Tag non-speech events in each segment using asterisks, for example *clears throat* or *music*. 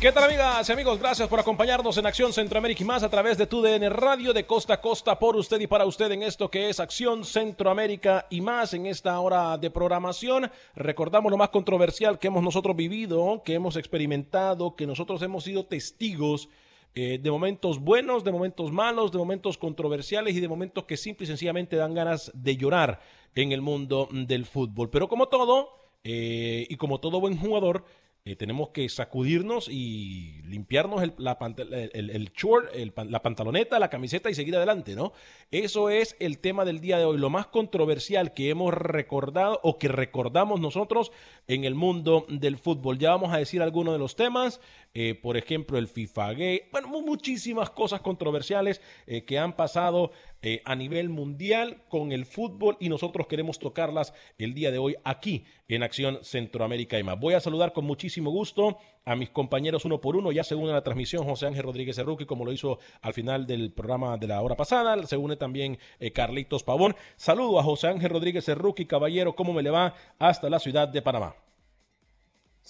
¿Qué tal amigas y amigos? Gracias por acompañarnos en Acción Centroamérica y más a través de TUDN Radio de costa a costa por usted y para usted en esto que es Acción Centroamérica y más en esta hora de programación. Recordamos lo más controversial que hemos nosotros vivido, que hemos experimentado, que nosotros hemos sido testigos eh, de momentos buenos, de momentos malos, de momentos controversiales y de momentos que simple y sencillamente dan ganas de llorar en el mundo del fútbol. Pero como todo, eh, y como todo buen jugador, eh, tenemos que sacudirnos y limpiarnos el, el, el short, la pantaloneta, la camiseta y seguir adelante, ¿no? Eso es el tema del día de hoy, lo más controversial que hemos recordado o que recordamos nosotros en el mundo del fútbol. Ya vamos a decir algunos de los temas, eh, por ejemplo, el FIFA Gay, bueno, muchísimas cosas controversiales eh, que han pasado eh, a nivel mundial con el fútbol y nosotros queremos tocarlas el día de hoy aquí en Acción Centroamérica y más. Voy a saludar con muchísimo gusto a mis compañeros uno por uno, ya se une la transmisión José Ángel Rodríguez Cerruqui, como lo hizo al final del programa de la hora pasada, se une también eh, Carlitos Pavón. Saludo a José Ángel Rodríguez Cerruqui, caballero, ¿cómo me le va hasta la ciudad de Panamá?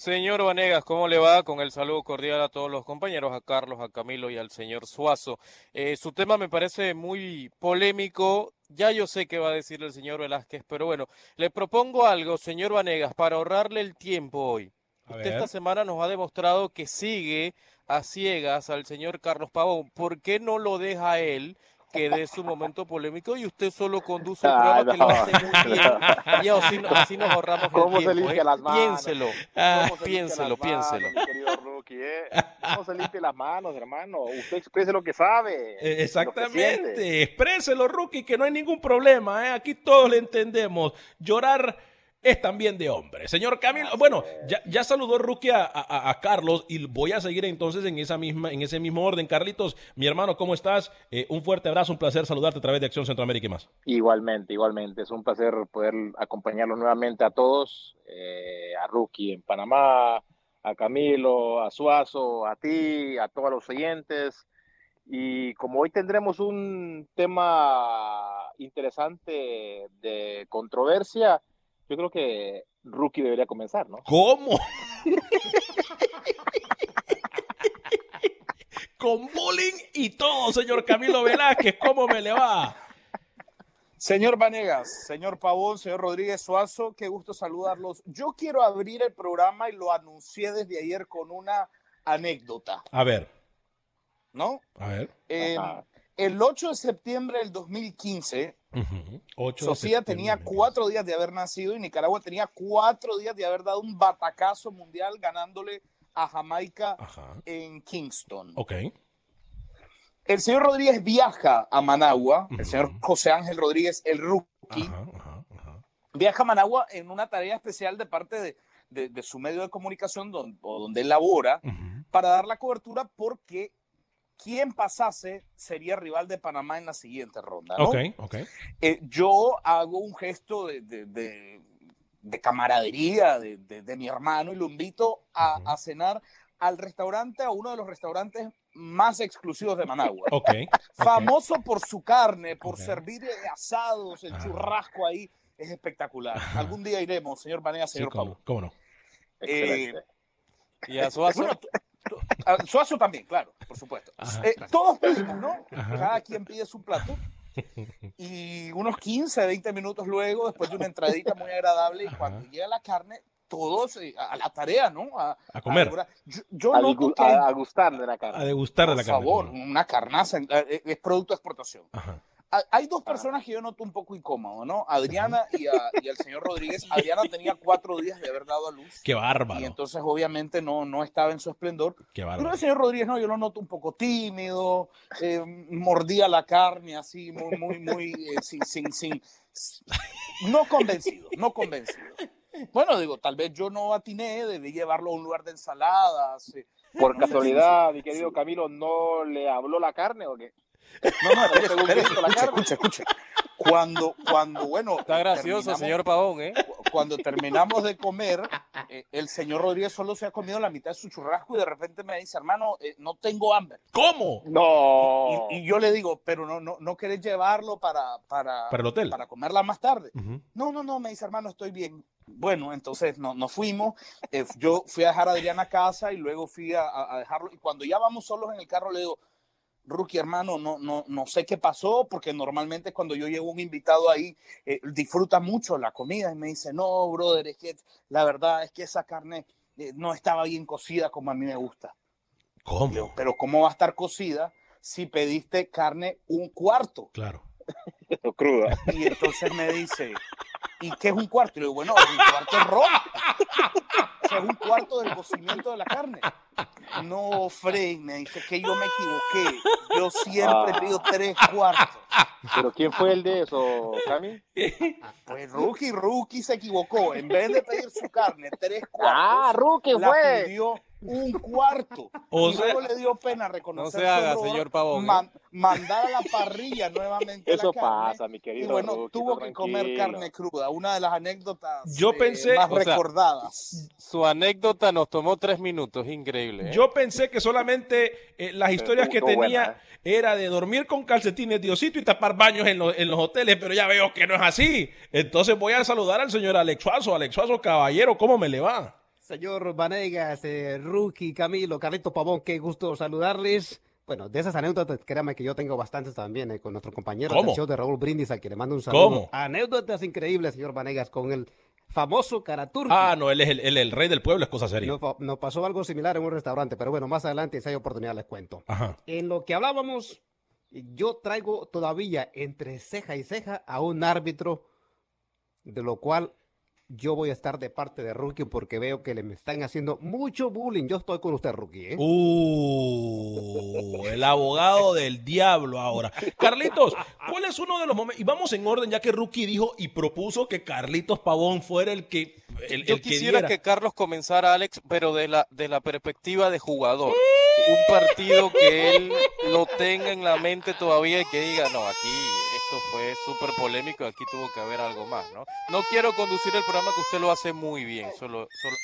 Señor Vanegas, ¿cómo le va? Con el saludo cordial a todos los compañeros, a Carlos, a Camilo y al señor Suazo. Eh, su tema me parece muy polémico. Ya yo sé qué va a decir el señor Velázquez, pero bueno, le propongo algo, señor Vanegas, para ahorrarle el tiempo hoy. Usted esta semana nos ha demostrado que sigue a ciegas al señor Carlos Pavón. ¿Por qué no lo deja él que dé su momento polémico y usted solo conduce el programa que lo hace muy bien. Y así, así nos ahorramos el ¿Cómo tiempo. se limpia ¿eh? las manos? Piénselo, ¿Cómo se piénselo, las piénselo. manos, querido rookie, eh? ¿Cómo se limpia las manos, hermano? Usted exprese lo que sabe. Eh, lo que. Exactamente, expréselo, rookie, que no hay ningún problema, ¿eh? aquí todos le entendemos. Llorar es también de hombre. Señor Camilo, bueno, ya, ya saludó Rookie a, a- a Carlos y voy a seguir entonces en esa misma, en ese mismo orden. Carlitos, mi hermano, ¿cómo estás? Eh, un fuerte abrazo, un placer saludarte a través de Acción Centroamérica y más. Igualmente, igualmente. Es un placer poder acompañarlos nuevamente a todos, eh, a Rookie en Panamá, a Camilo, a Suazo, a ti, a todos los oyentes. Y como hoy tendremos un tema interesante de controversia, yo creo que Rookie debería comenzar, ¿no? ¿Cómo? *laughs* Con bullying y todo, señor Camilo Velázquez, ¿cómo me le va? Señor Vanegas, señor Pavón, señor Rodríguez Suazo, qué gusto saludarlos. Yo quiero abrir el programa y lo anuncié desde ayer con una anécdota, A ver, ¿no? a ver. Eh, el 8 de septiembre del 2015, Sofía tenía cuatro días de haber nacido y Nicaragua tenía cuatro días de haber dado un batacazo mundial ganándole a Jamaica en Kingston. Ok. El señor Rodríguez viaja a Managua, el señor José Ángel Rodríguez, el rookie, viaja a Managua en una tarea especial de parte de, su medio de comunicación donde, donde él labora para dar la cobertura porque quien pasase sería rival de Panamá en la siguiente ronda. ¿no? Ok, ok. Eh, yo hago un gesto de, de camaradería de, mi hermano y lo invito a, a, cenar al restaurante, a uno de los restaurantes más exclusivos de Managua. Okay, Famoso por su carne, por servir asados, el churrasco ahí, es espectacular. Algún día iremos, señor Banea, señor sí, cómo, ¿Cómo no? Eh, ¿Y a Suazo? *laughs* Suazo también, claro, por supuesto. Eh, todos pedimos, ¿no? Cada quien pide su plato. Y unos 15, 20 minutos luego, después de una entradita muy agradable, y cuando llega la carne, todos eh, a la tarea, ¿no? A, comer. yo, a, noto que, a, gustar de la carne. A degustar de la carne. Por favor, una carnaza eh, es producto de exportación. Hay dos personas que yo noto un poco incómodo, ¿no? Adriana y, y, el señor Rodríguez. Adriana tenía cuatro días de haber dado a luz. Qué bárbaro. Y entonces, obviamente, no, no estaba en su esplendor. Qué bárbaro. Pero el señor Rodríguez, no, yo lo noto un poco tímido, eh, mordía la carne así, muy, muy, muy, sin, sin, sin, no convencido, no convencido. Bueno, digo, tal vez yo no atiné, debí llevarlo a un lugar de ensaladas. Eh. Por casualidad, mi querido Camilo, ¿no le habló la carne o qué? No, no, *laughs* espera, escucha, escucha, escucha. Cuando, cuando, bueno. Está gracioso, señor Pavón, ¿eh? Cuando terminamos de comer, eh, el señor Rodríguez solo se ha comido la mitad de su churrasco y de repente me dice, hermano, eh, no tengo hambre. ¿Cómo? No. Y, yo le digo, pero no, no, no querés llevarlo para, para, para el hotel. Para comerla más tarde. No, no, no, me dice, hermano, estoy bien. Bueno, entonces nos no fuimos. Eh, yo fui a dejar a Adriana a casa y luego fui a, a dejarlo. Y cuando ya vamos solos en el carro, le digo, Rookie, hermano, no, no, no sé qué pasó, porque normalmente cuando yo llevo un invitado ahí, eh, disfruta mucho la comida y me dice, no, brother, es que la verdad es que esa carne eh, no estaba bien cocida como a mí me gusta. ¿Cómo? Pero ¿cómo va a estar cocida si pediste carne un cuarto? Claro. *laughs* cruda. Y entonces me dice, ¿y qué es un cuarto? Y le digo, bueno, un cuarto es rojo. O sea, es un cuarto del cocimiento de la carne. No, Frey, me dice que yo me equivoqué. Yo siempre pido tres cuartos. ¿Pero quién fue el de eso, Cami? Pues Rookie, Rookie se equivocó. En vez de pedir su carne tres cuartos, ah, Rookie fue. pidió un cuarto. O y sea, luego le dio pena reconocer no se haga, error, señor Pavón. ¿eh? man- mandar a la parrilla nuevamente Eso la carne. pasa, mi querido Y bueno, tuvo que comer carne cruda. Una de las anécdotas Yo eh, pensé- más o sea, recordadas. Su anécdota nos tomó tres minutos, increíble. ¿eh? Yo pensé que solamente eh, las historias que tenía buena, era de dormir con calcetines Diosito y tapar baños en, los- en los hoteles, pero ya veo que no es así. Entonces voy a saludar al señor Alex Suazo. Alex Suazo, caballero, ¿cómo me le va? Señor Vanegas, eh, Rookie, Camilo, Carlito Pavón, qué gusto saludarles. Bueno, de esas anécdotas, créame que yo tengo bastantes también eh, con nuestro compañero ¿Cómo? del show de Raúl Brindis, a quien le mando un saludo. ¿Cómo? Anécdotas increíbles, señor Vanegas, con el famoso Karaturki. Ah, no, él es el, el- el rey del pueblo, es cosa seria. Nos, nos pasó algo similar en un restaurante, pero bueno, más adelante, si hay oportunidad, les cuento. Ajá. En lo que hablábamos, yo traigo todavía entre ceja y ceja a un árbitro, de lo cual yo voy a estar de parte de Rookie porque veo que le me están haciendo mucho bullying. Yo estoy con usted, Rookie. ¿eh? Uh, el abogado del diablo ahora. Carlitos, ¿cuál es uno de los momentos? Y vamos en orden, ya que Rookie dijo y propuso que Carlitos Pavón fuera el que. El, Yo el que quisiera diera. que Carlos comenzara, Alex, pero de la, de la perspectiva de jugador. Un partido que él lo tenga en la mente todavía y que diga, no, aquí esto fue súper polémico, aquí tuvo que haber algo más, ¿no? No quiero conducir el programa que usted lo hace muy bien, solo... solo...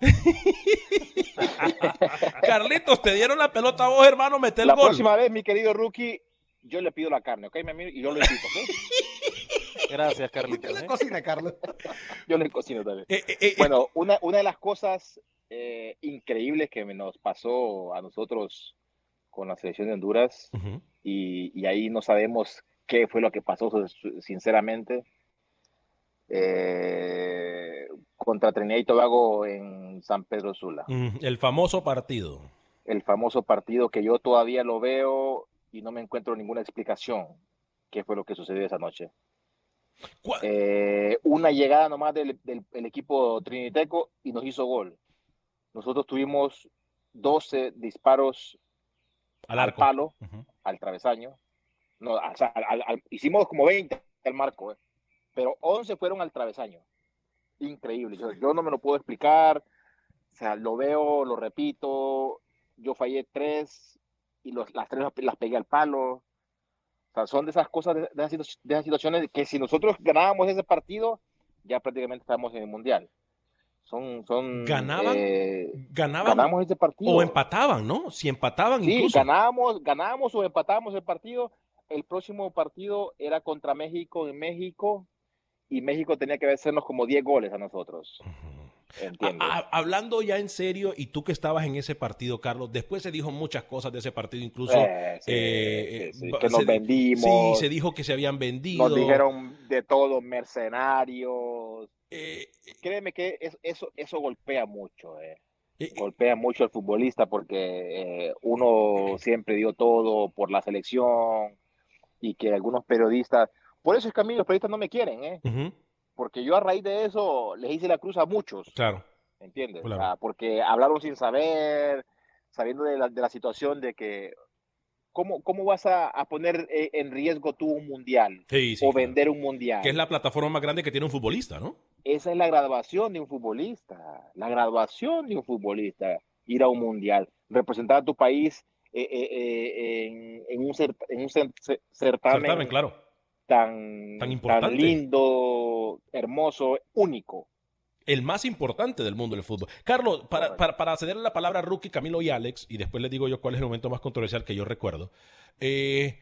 *laughs* Carlitos, te dieron la pelota a vos, hermano, mete el La gol. próxima vez, mi querido rookie, yo le pido la carne, ¿ok, mi amigo? Y yo lo invito, ¿ok? *laughs* Gracias, Carlitos. ¿Qué ¿eh? cocina, Carlos? *laughs* Yo le cocino también. Eh, eh, eh, Bueno, una, una de las cosas eh, increíbles que me nos pasó a nosotros con la selección de Honduras, y, y ahí no sabemos qué fue lo que pasó, sinceramente, eh, contra Trinidad y Tobago en San Pedro Sula. Mm, el famoso partido. El famoso partido que yo todavía lo veo y no me encuentro ninguna explicación. qué fue lo que sucedió esa noche. Eh, una llegada nomás del, del, equipo triniteco y nos hizo gol. Nosotros tuvimos 12 disparos al, palo, al travesaño. No, hicimos como 20 al marco, eh. pero 11 fueron al travesaño. Increíble. Yo, no me lo puedo explicar. O sea, lo veo, lo repito. Yo fallé tres y los, las tres las pegué al palo. O sea, son de esas cosas, de, esas, situaciones que si nosotros ganábamos ese partido, ya prácticamente estamos en el Mundial. Son, son, ganaban, eh, ganaban ganamos partido. O empataban, ¿no? Si empataban sí, incluso. ganábamos, ganábamos o empatábamos el partido. El próximo partido era contra México en México y México tenía que hacernos como 10 goles a nosotros hablando ya en serio, y tú que estabas en ese partido, Carlos, después se dijo muchas cosas de ese partido, incluso eh, eh, que nos vendimos. Sí, se dijo que se habían vendido. Nos dijeron de todo, mercenarios. Eh, Créeme que eso, eso golpea mucho. golpea mucho al futbolista porque uno siempre dio todo por la selección y que algunos periodistas. Por eso es que a mí los periodistas no me quieren, ¿eh? Porque yo a raíz de eso les hice la cruz a muchos. Claro. ¿Entiendes? porque hablaron sin saber, sabiendo de la, de la situación de que ¿Cómo, ¿cómo, vas a, poner eh, en riesgo tú un mundial o vender un mundial? Que es la plataforma más grande que tiene un futbolista, ¿no? Esa es la graduación de un futbolista, la graduación de un futbolista, ir a un mundial, representar a tu país eh, eh, en, un, en un certamen, certamen claro tan, tan, lindo, hermoso, único. El más importante del mundo del fútbol. Carlos, para, para, cederle la palabra a Rookie, Camilo y Alex, y después les digo yo cuál es el momento más controversial que yo recuerdo. Eh,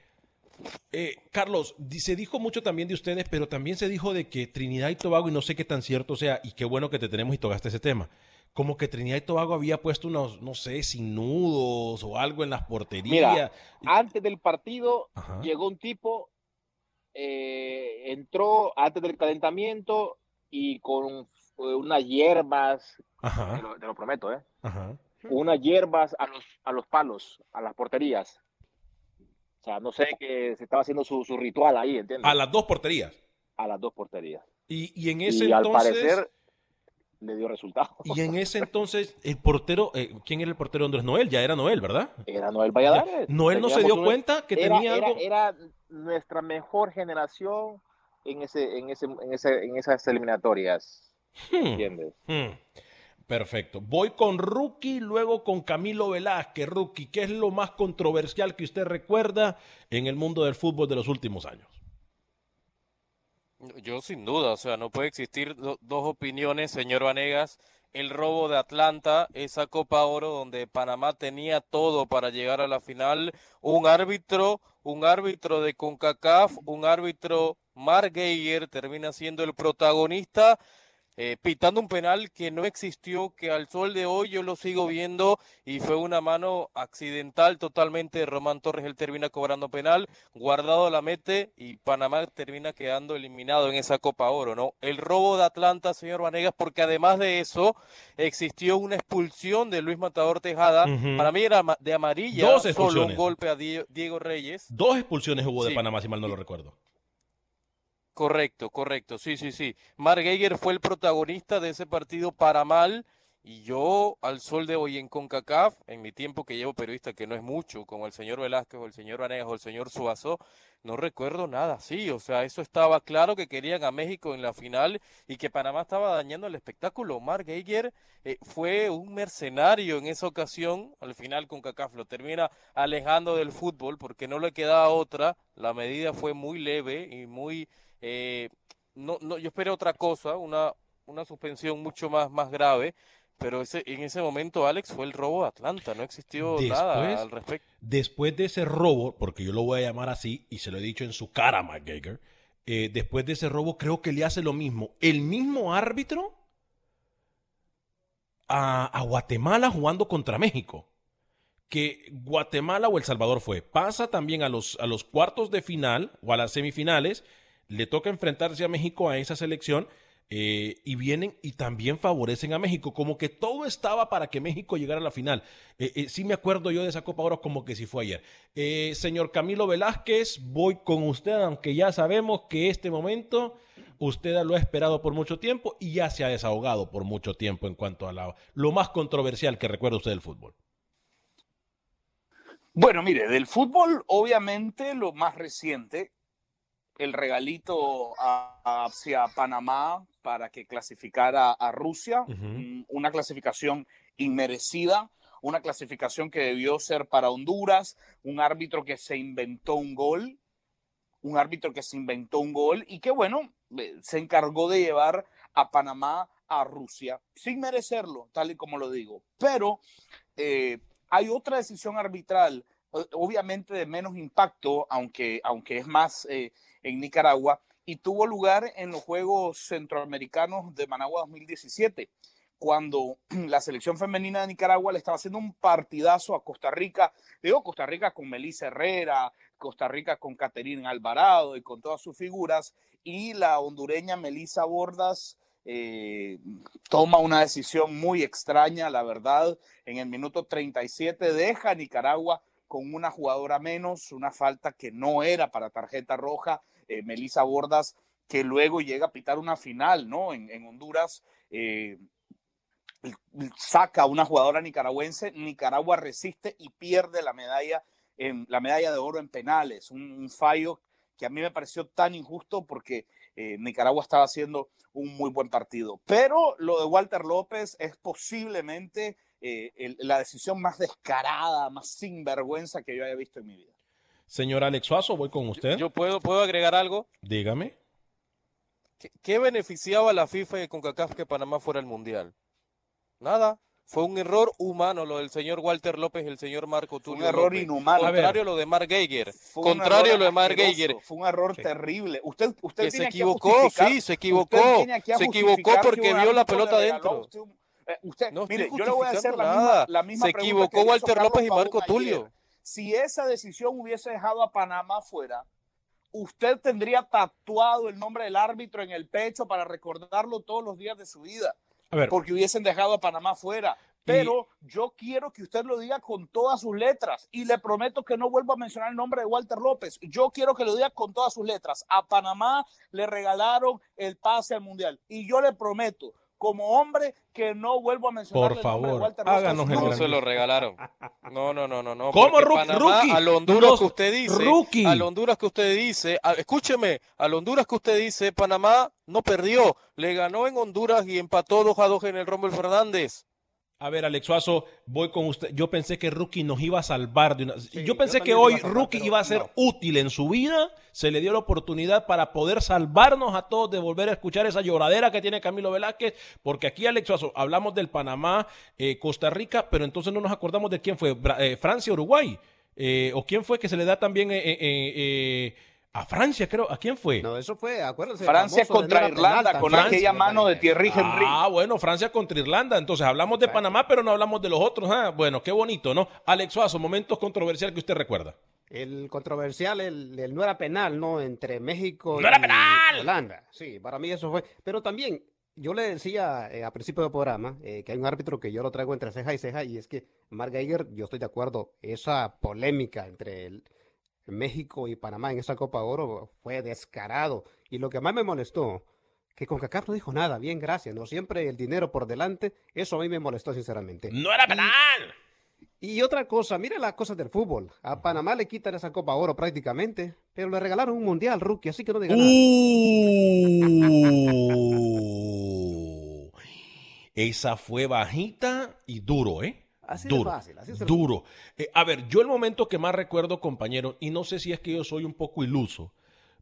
eh, Carlos, se dijo mucho también de ustedes, pero también se dijo de que Trinidad y Tobago, y no sé qué tan cierto sea, y qué bueno que te tenemos y tocaste ese tema, como que Trinidad y Tobago había puesto unos, no sé, sin nudos o algo en las porterías. antes del partido llegó un tipo eh, entró antes del calentamiento y con eh, unas hierbas, Te, lo, prometo, ¿eh? Unas hierbas a los, a los palos, a las porterías. O sea, no sé que se estaba haciendo su, ritual ahí, ¿entiendes? A las dos porterías. A las dos porterías. Y, y en ese entonces... al parecer le dio resultado. Y en *laughs* ese entonces, el portero, eh, ¿quién era el portero Andrés Noel? Ya era Noel, ¿verdad? Era Noel Valladares. Noel no se dio cuenta que tenía era, algo. Era nuestra mejor generación en, ese, en, ese, en, ese, en esas eliminatorias. Hmm. ¿Entiendes? Hmm. Perfecto. Voy con Rookie, luego con Camilo Velázquez. Rookie, ¿qué es lo más controversial que usted recuerda en el mundo del fútbol de los últimos años? Yo sin duda, o sea, no puede existir dos opiniones, señor Vanegas. El robo de Atlanta, esa Copa Oro donde Panamá tenía todo para llegar a la final, un árbitro, un árbitro de CONCACAF, un árbitro Mark Geiger termina siendo el protagonista eh, pitando un penal que no existió, que al sol de hoy yo lo sigo viendo y fue una mano accidental totalmente de Román Torres, él termina cobrando penal, guardado la mete y Panamá termina quedando eliminado en esa Copa Oro, ¿no? El robo de Atlanta, señor Vanegas, porque además de eso existió una expulsión de Luis Matador Tejada, para mí era de amarilla, Dos solo un golpe a Diego Reyes. Dos expulsiones hubo de Panamá, si mal no lo recuerdo. Correcto, correcto, sí, sí, sí. Mark Geiger fue el protagonista de ese partido para mal y yo al sol de hoy en CONCACAF, en mi tiempo que llevo periodista, que no es mucho, como el señor Velázquez o el señor Vanegas o el señor Suazo, no recuerdo nada Sí, O sea, eso estaba claro que querían a México en la final y que Panamá estaba dañando el espectáculo. Mark Geiger eh, fue un mercenario en esa ocasión. Al final CONCACAF lo termina alejando del fútbol porque no le quedaba otra. La medida fue muy leve y muy eh, no, no, yo esperé otra cosa, una, una suspensión mucho más, más grave, pero ese, en ese momento, Alex, fue el robo de Atlanta, no existió nada al respecto. Después de ese robo, porque yo lo voy a llamar así, y se lo he dicho en su cara a McGregor, eh, después de ese robo creo que le hace lo mismo. El mismo árbitro a, a Guatemala jugando contra México que Guatemala o El Salvador fue. Pasa también a los, a los cuartos de final o a las semifinales le toca enfrentarse a México a esa selección. eh, y vienen y también favorecen a México, como que todo estaba para que México llegara a la final. Eh, eh, sí me acuerdo yo de esa Copa Oro como que si fue ayer. señor Camilo Velázquez, voy con usted, aunque ya sabemos que este momento usted lo ha esperado por mucho tiempo y ya se ha desahogado por mucho tiempo en cuanto a la, lo más controversial que recuerda usted del fútbol. Bueno, mire, del fútbol, obviamente lo más reciente, el regalito hacia Panamá para que clasificara a Rusia, mm, una clasificación inmerecida, una clasificación que debió ser para Honduras, un árbitro que se inventó un gol, un árbitro que se inventó un gol y que bueno, eh, se encargó de llevar a Panamá a Rusia sin merecerlo, tal y como lo digo. Pero eh, hay otra decisión arbitral, obviamente de menos impacto, aunque, aunque es más eh, en Nicaragua y tuvo lugar en los Juegos Centroamericanos de Managua 2017, cuando *clears throat* la selección femenina de Nicaragua le estaba haciendo un partidazo a Costa Rica. Digo, Costa Rica con Melissa Herrera, Costa Rica con Caterina Alvarado y con todas sus figuras, y la hondureña Melissa Bordas eh, toma una decisión muy extraña, la verdad, en el minuto 37 deja a Nicaragua con una jugadora menos, una falta que no era para tarjeta roja, eh, Melissa Bordas, que luego llega a pitar una final, ¿no? En, Honduras, eh, saca a una jugadora nicaragüense, Nicaragua resiste y pierde la medalla, en, la medalla de oro en penales, un, fallo que a mí me pareció tan injusto porque eh, Nicaragua estaba haciendo un muy buen partido. Pero lo de Walter López es posiblemente eh, la decisión más descarada, más sinvergüenza que yo haya visto en mi vida. Señor Alex Suazo, voy con usted. Yo puedo, puedo agregar algo. Dígame. ¿Qué, beneficiaba a la FIFA y CONCACAF que Panamá fuera el Mundial? Nada. Fue un error humano lo del señor Walter López y el señor Marco Tulio. un error inhumano. Contrario a lo de Mark Geiger. Contrario a lo de Mark Geiger. Fue un error terrible. Usted, usted se equivocó, sí, se equivocó. Se equivocó porque vio la pelota adentro. Eh, usted, mire, yo le voy a hacer la misma, la misma, Se equivocó Walter López y Marco Tulio. Si esa decisión hubiese dejado a Panamá fuera, usted tendría tatuado el nombre del árbitro en el pecho para recordarlo todos los días de su vida. Porque hubiesen dejado a Panamá fuera. Pero yo quiero que usted lo diga con todas sus letras y le prometo que no vuelvo a mencionar el nombre de Walter López. Yo quiero que lo diga con todas sus letras. A Panamá le regalaron el pase al Mundial y yo le prometo como hombre que no vuelvo a mencionar. Por favor, háganos el No se lo regalaron. *laughs* No, no, no, no. no ¿Cómo rookie? Al Honduras que usted dice. Rookie. Al Honduras que usted dice. escúcheme, al Honduras que usted dice, Panamá no perdió. Le ganó en Honduras y empató 2 a 2 en el Rommel Fernández. A ver, Alex Suazo, voy con usted. Yo pensé que Rookie nos iba a salvar de una. yo pensé que hoy Rookie iba a ser útil en su vida. Se le dio la oportunidad para poder salvarnos a todos de volver a escuchar esa lloradera que tiene Camilo Velázquez. Porque aquí, Alex Suazo, hablamos del Panamá, eh, Costa Rica, pero entonces no nos acordamos de quién fue. Eh, Francia, Uruguay. Eh, o quién fue que se le da también a Francia, creo. ¿A quién fue? No, eso fue, acuérdense. Francia contra Irlanda, con aquella mano de Thierry Henry. Ah, bueno, Francia contra Irlanda. Entonces hablamos de Panamá, pero no hablamos de los otros. Ah, bueno, qué bonito, ¿no? Alex Suazo, momentos controversiales que usted recuerda. El controversial, el, no era penal, ¿no? Entre México ¡No era penal! Holanda. Sí, para mí eso fue. Pero también, yo le decía eh, a principio del programa eh, que hay un árbitro que yo lo traigo entre ceja y ceja, y es que Mark Geiger, yo estoy de acuerdo, esa polémica entre el México y Panamá en esa Copa Oro fue descarado. Y lo que más me molestó, que con CONCACAF no dijo nada, bien, gracias, no siempre el dinero por delante, eso a mí me molestó sinceramente. ¡No era penal! Y, otra cosa, mire las cosas del fútbol. A Panamá le quitan esa Copa Oro prácticamente, pero le regalaron un Mundial, rookie, así que no diga nada. Uh. *laughs* esa fue bajita y duro, ¿eh? Así duro, fácil, duro. Eh, a ver, yo el momento que más recuerdo, compañero, y no sé si es que yo soy un poco iluso,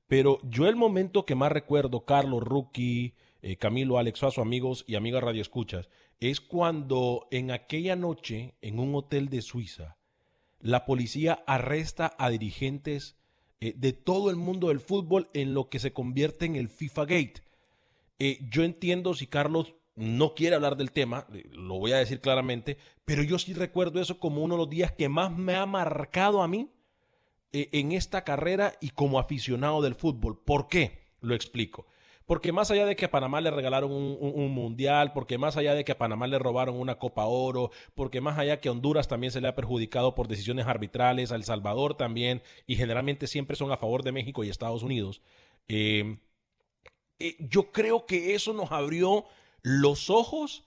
pero yo el momento que más recuerdo, Carlos, Rookie, eh, Camilo, Alex Faso, amigos y amigas Radio Escuchas, es cuando en aquella noche, en un hotel de Suiza, la policía arresta a dirigentes eh, de todo el mundo del fútbol en lo que se convierte en el FIFA Gate. yo entiendo si Carlos no quiere hablar del tema, lo voy a decir claramente, pero yo sí recuerdo eso como uno de los días que más me ha marcado a mí eh, en esta carrera y como aficionado del fútbol. ¿Por qué? Lo explico. Porque más allá de que a Panamá le regalaron un, mundial, porque más allá de que a Panamá le robaron una Copa Oro, porque más allá que a Honduras también se le ha perjudicado por decisiones arbitrales, a El Salvador también, y generalmente siempre son a favor de México y Estados Unidos, eh, eh, yo creo que eso nos abrió los ojos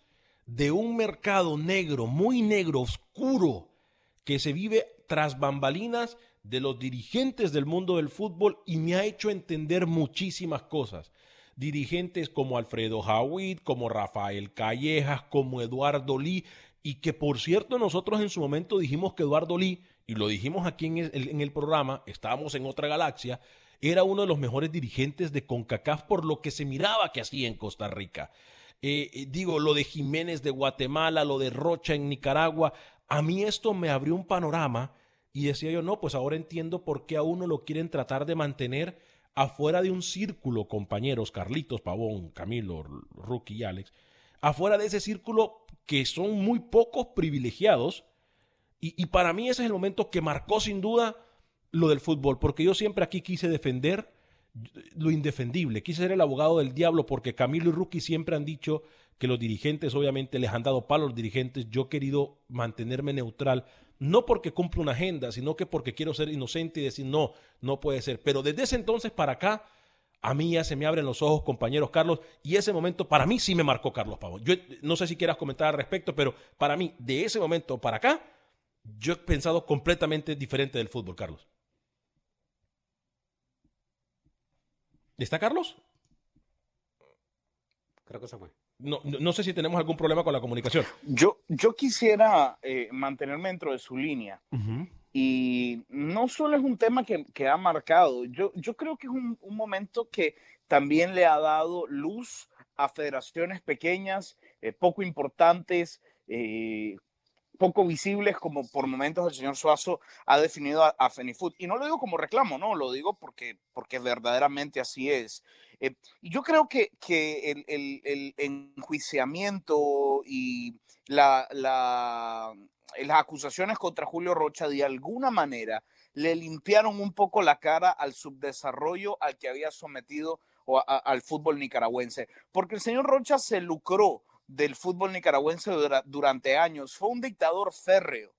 de un mercado negro, muy negro, oscuro, que se vive tras bambalinas de los dirigentes del mundo del fútbol y me ha hecho entender muchísimas cosas dirigentes como Alfredo Howitt, como Rafael Callejas, como Eduardo Lee, y que por cierto nosotros en su momento dijimos que Eduardo Lee, y lo dijimos aquí en el, en el programa, estábamos en otra galaxia, era uno de los mejores dirigentes de CONCACAF por lo que se miraba que hacía en Costa Rica. Eh, eh, digo, lo de Jiménez de Guatemala, lo de Rocha en Nicaragua, a mí esto me abrió un panorama y decía yo, no, pues ahora entiendo por qué a uno lo quieren tratar de mantener afuera de un círculo, compañeros, Carlitos, Pavón, Camilo, Rookie y Alex, afuera de ese círculo que son muy pocos privilegiados. Y, para mí ese es el momento que marcó sin duda lo del fútbol, porque yo siempre aquí quise defender lo indefendible, quise ser el abogado del diablo, porque Camilo y Rookie siempre han dicho que los dirigentes obviamente les han dado palo a los dirigentes, yo he querido mantenerme neutral no porque cumple una agenda, sino que porque quiero ser inocente y decir, no, no puede ser. Pero desde ese entonces para acá, a mí ya se me abren los ojos, compañeros Carlos, y ese momento para mí sí me marcó Carlos Pavón. Yo no sé si quieras comentar al respecto, pero para mí, de ese momento para acá, yo he pensado completamente diferente del fútbol, Carlos. ¿Está Carlos? Creo que se fue no, no, sé si tenemos algún problema con la comunicación. Yo, yo quisiera eh, mantenerme dentro de su línea. Y no solo es un tema que, que, ha marcado, yo, yo creo que es un, un, momento que también le ha dado luz a federaciones pequeñas, eh, poco importantes, eh, poco visibles, como por momentos el señor Suazo ha definido a, a Fenifood. Y no lo digo como reclamo, no, lo digo porque, porque verdaderamente así es. Eh, yo creo que, que el, el, el, enjuiciamiento y la, la, las acusaciones contra Julio Rocha de alguna manera le limpiaron un poco la cara al subdesarrollo al que había sometido o al fútbol nicaragüense, porque el señor Rocha se lucró del fútbol nicaragüense durante años, fue un dictador férreo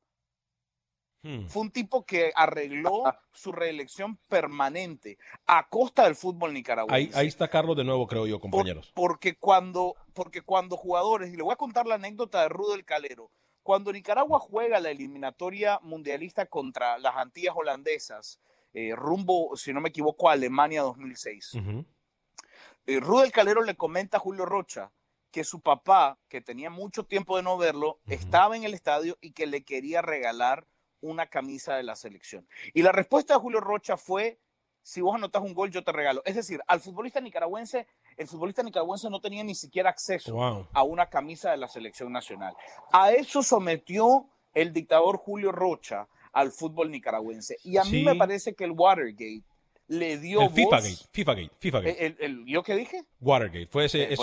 Hmm. Fue un tipo que arregló su reelección permanente a costa del fútbol nicaragüense. Ahí, está Carlos de nuevo, creo yo, compañeros. porque, cuando, porque cuando jugadores, y le voy a contar la anécdota de Rudel Calero, cuando Nicaragua juega la eliminatoria mundialista contra las Antillas holandesas, eh, rumbo, si no me equivoco, a Alemania 2006, eh, Rudel Calero le comenta a Julio Rocha que su papá, que tenía mucho tiempo de no verlo, estaba en el estadio y que le quería regalar una camisa de la selección. Y la respuesta de Julio Rocha fue, si vos anotas un gol, yo te regalo. Es decir, al futbolista nicaragüense, el futbolista nicaragüense no tenía ni siquiera acceso a una camisa de la selección nacional. A eso sometió el dictador Julio Rocha al fútbol nicaragüense. Y a mí me parece que el Watergate le dio el FIFA Gate, FIFA Gate, FIFA Gate. El, ¿Yo qué dije? Watergate, fue ese, eh,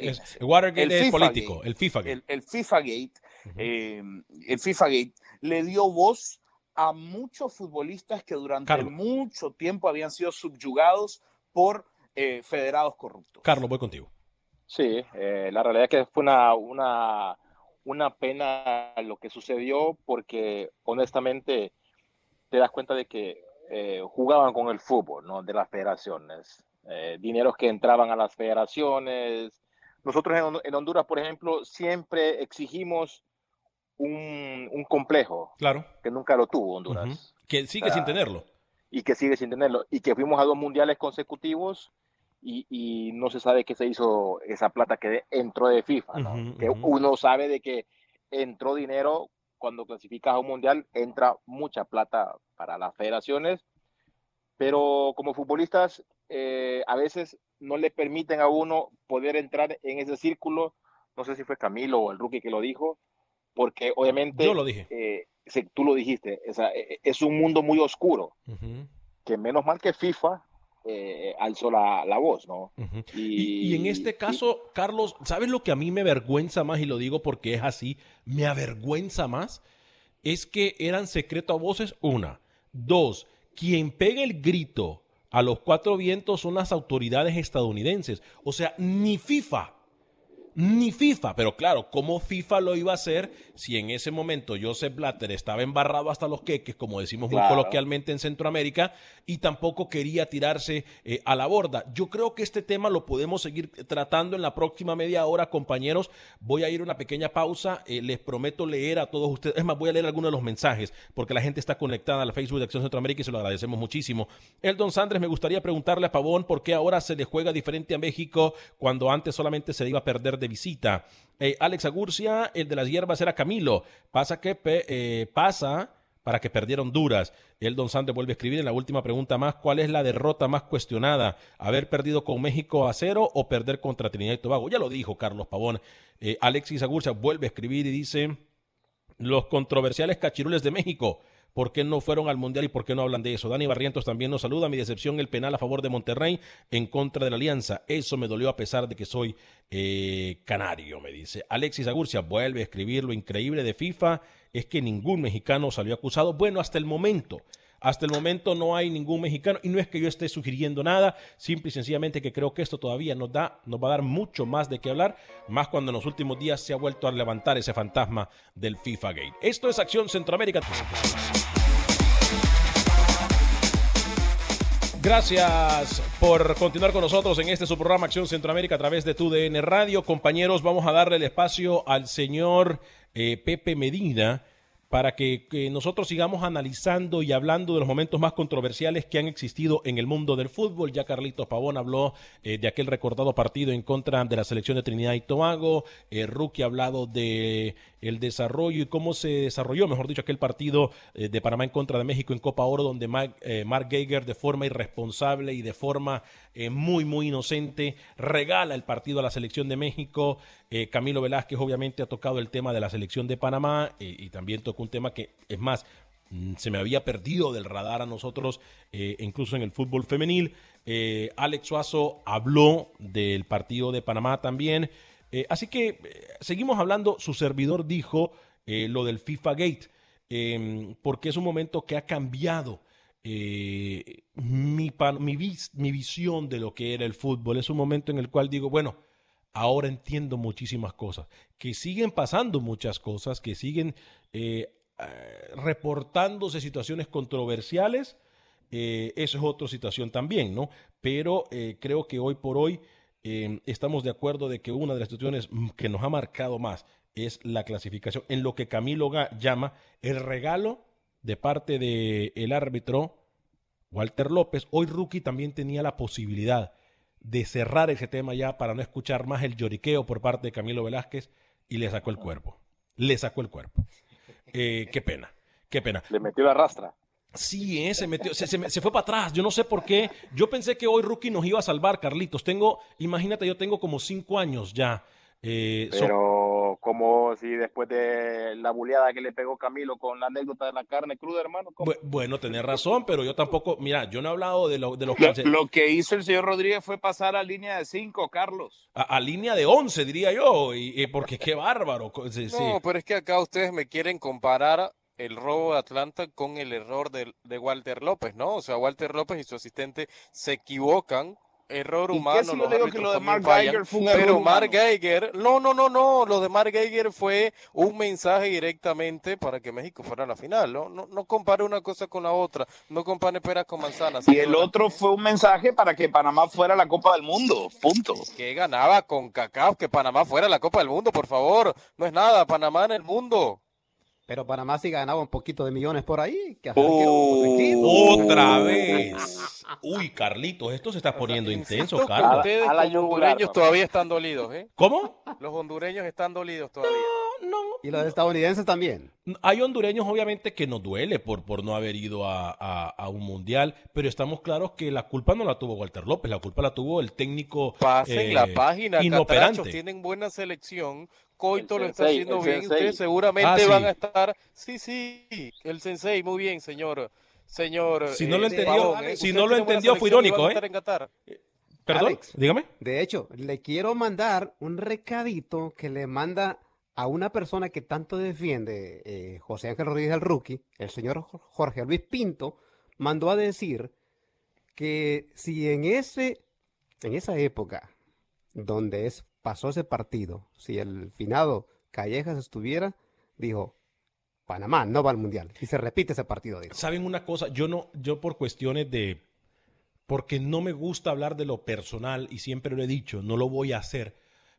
ese, Watergate es político, el FIFA Gate. El, FIFA Gate, eh, el FIFA Gate le dio voz a muchos futbolistas que durante mucho tiempo habían sido subyugados por eh, federados corruptos. Carlos, voy contigo. Sí, eh, la realidad es que fue una, una, una pena lo que sucedió porque honestamente te das cuenta de que eh, jugaban con el fútbol ¿no? de las federaciones, dineros que entraban a las federaciones. Nosotros en, en Honduras, por ejemplo, siempre exigimos un, complejo. Claro. Que nunca lo tuvo Honduras. Que sigue sin tenerlo. Y que sigue sin tenerlo. Y que fuimos a dos mundiales consecutivos y, no se sabe qué se hizo esa plata que entró de FIFA. que uno sabe de que entró dinero cuando clasificas a un mundial, entra mucha plata para las federaciones. Pero como futbolistas, eh, a veces no le permiten a uno poder entrar en ese círculo. No sé si fue Camilo o el rookie que lo dijo, porque obviamente... Yo lo dije. Eh, tú lo dijiste, e, e, es un mundo muy oscuro, que menos mal que FIFA eh, alzó la, voz, ¿no? y, en este caso, Carlos, ¿sabes lo que a mí me avergüenza más? Y lo digo porque es así, me avergüenza más, es que eran secreto a voces, una. Dos, quien pega el grito a los cuatro vientos son las autoridades estadounidenses. O sea, ni FIFA ni FIFA. Pero claro, ¿cómo FIFA lo iba a hacer si en ese momento Joseph Blatter estaba embarrado hasta los queques, como decimos muy coloquialmente en Centroamérica, y tampoco quería tirarse eh, a la borda? Yo creo que este tema lo podemos seguir tratando en la próxima media hora, compañeros. Voy a ir a una pequeña pausa. Eh, les prometo leer a todos ustedes. Es más, voy a leer algunos de los mensajes, porque la gente está conectada al Facebook de Acción Centroamérica y se lo agradecemos muchísimo. Eldon Sandres, me gustaría preguntarle a Pavón por qué ahora se le juega diferente a México cuando antes solamente se iba a perder de visita. Eh, Alex Agurcia, el de las hierbas era Camilo. Pasa que eh, pasa para que perdieron Honduras. El Don Sante vuelve a escribir en la última pregunta más, ¿cuál es la derrota más cuestionada? ¿Haber perdido con México a cero o perder contra Trinidad y Tobago? Ya lo dijo Carlos Pavón. Eh, Alexis Agurcia vuelve a escribir y dice, los controversiales cachirules de México ¿Por qué no fueron al Mundial y por qué no hablan de eso? Dani Barrientos también nos saluda. Mi decepción, el penal a favor de Monterrey en contra de la Alianza. Eso me dolió a pesar de que soy eh, canario, me dice. Alexis Agurcia vuelve a escribir lo increíble de FIFA. Es que ningún mexicano salió acusado. Bueno, hasta el momento. Hasta el momento no hay ningún mexicano y no es que yo esté sugiriendo nada, simple y sencillamente que creo que esto todavía nos da, nos va a dar mucho más de qué hablar, más cuando en los últimos días se ha vuelto a levantar ese fantasma del FIFA Gate. Esto es Acción Centroamérica. Gracias por continuar con nosotros en este su programa Acción Centroamérica a través de TUDN Radio. Compañeros, vamos a darle el espacio al señor eh, Pepe Medina para que, nosotros sigamos analizando y hablando de los momentos más controversiales que han existido en el mundo del fútbol. Ya Carlitos Pavón habló eh, de aquel recordado partido en contra de la selección de Trinidad y Tobago. Eh, Rookie ha hablado de el desarrollo y cómo se desarrolló, mejor dicho, aquel partido eh, de Panamá en contra de México en Copa Oro, donde eh, Mark, Geiger de forma irresponsable y de forma eh, muy, muy inocente regala el partido a la selección de México. Camilo Velázquez obviamente ha tocado el tema de la selección de Panamá y también tocó un tema que, es más, mm, se me había perdido del radar a nosotros, incluso en el fútbol femenil. Alex Suazo habló del partido de Panamá también. Eh, así que eh, seguimos hablando, su servidor dijo eh, lo del FIFA Gate, porque es un momento que ha cambiado mi, mi, visión de lo que era el fútbol. Es un momento en el cual digo, bueno, ahora entiendo muchísimas cosas, que siguen pasando muchas cosas, que siguen reportándose situaciones controversiales. eso es otra situación también, ¿no? Pero creo que hoy por hoy Em, estamos de acuerdo de que una de las situaciones que nos ha marcado más es la clasificación, en lo que Camilo llama el regalo de parte del árbitro Walter López. Hoy Rookie también tenía la posibilidad de cerrar ese tema ya para no escuchar más el lloriqueo por parte de Camilo Velázquez y le sacó el cuerpo. Le sacó el cuerpo. Eh, qué pena, qué pena. Le metió la rastra. Sí, eh, se, metió, se, se, fue para atrás. Yo no sé por qué. Yo pensé que hoy Rookie nos iba a salvar, Carlitos. Tengo, imagínate, yo tengo como cinco años ya. Eh, Pero, como si después de la buleada que le pegó Camilo con la anécdota de la carne cruda, hermano. Bueno, tenés razón, pero yo tampoco. Mira, yo no he hablado de, lo, de los. Lo, lo, que hizo el señor Rodríguez fue pasar a línea de cinco, Carlos. A, línea de once, diría yo. Y, porque qué bárbaro. no, pero es que acá ustedes me quieren comparar el robo de Atlanta con el error de, de, Walter López, ¿no? O sea, Walter López y su asistente se equivocan. Error humano. Los digo que lo de Mark Geiger fue un pero Mark Geiger, no, no, no, no. Lo de Mark Geiger fue un mensaje directamente para que México fuera a la final, ¿no? No, no compare una cosa con la otra. No compare peras con manzanas. Y el otro fue un mensaje para que Panamá fuera a la Copa del Mundo. Punto. Que ganaba con Cacao que Panamá fuera a la Copa del Mundo, por favor. No es nada. Panamá en el mundo. Pero Panamá sí ganaba un poquito de millones por ahí. Oh, otra vez. Uy, Carlitos, esto se está poniendo intenso, Carlos. Ustedes, los hondureños todavía están dolidos, ¿eh? ¿Cómo? Los hondureños están dolidos todavía. No, no. Y los estadounidenses también. Hay hondureños, obviamente, que nos duele por, por no haber ido a, un mundial, pero estamos claros que la culpa no la tuvo Walter López, la culpa la tuvo el técnico. Pasen la eh, página, inoperante. tienen buena selección Coito lo está haciendo bien. Ustedes seguramente ah, van a estar. Sí, sí, el sensei, muy bien, señor. Señor. Si no lo eh, entendió, si no lo entendió fue irónico, ¿eh? Perdón, dígame. De hecho, le quiero mandar un recadito que le manda a una persona que tanto defiende eh, José Ángel Rodríguez el rookie, el señor Jorge Luis Pinto, mandó a decir que si en ese, en esa época donde es, pasó ese partido, si el finado Callejas estuviera, dijo, Panamá no va al mundial. Y se repite ese partido. Dijo. Saben una cosa, yo no, yo por cuestiones de, porque no me gusta hablar de lo personal y siempre lo he dicho, no lo voy a hacer.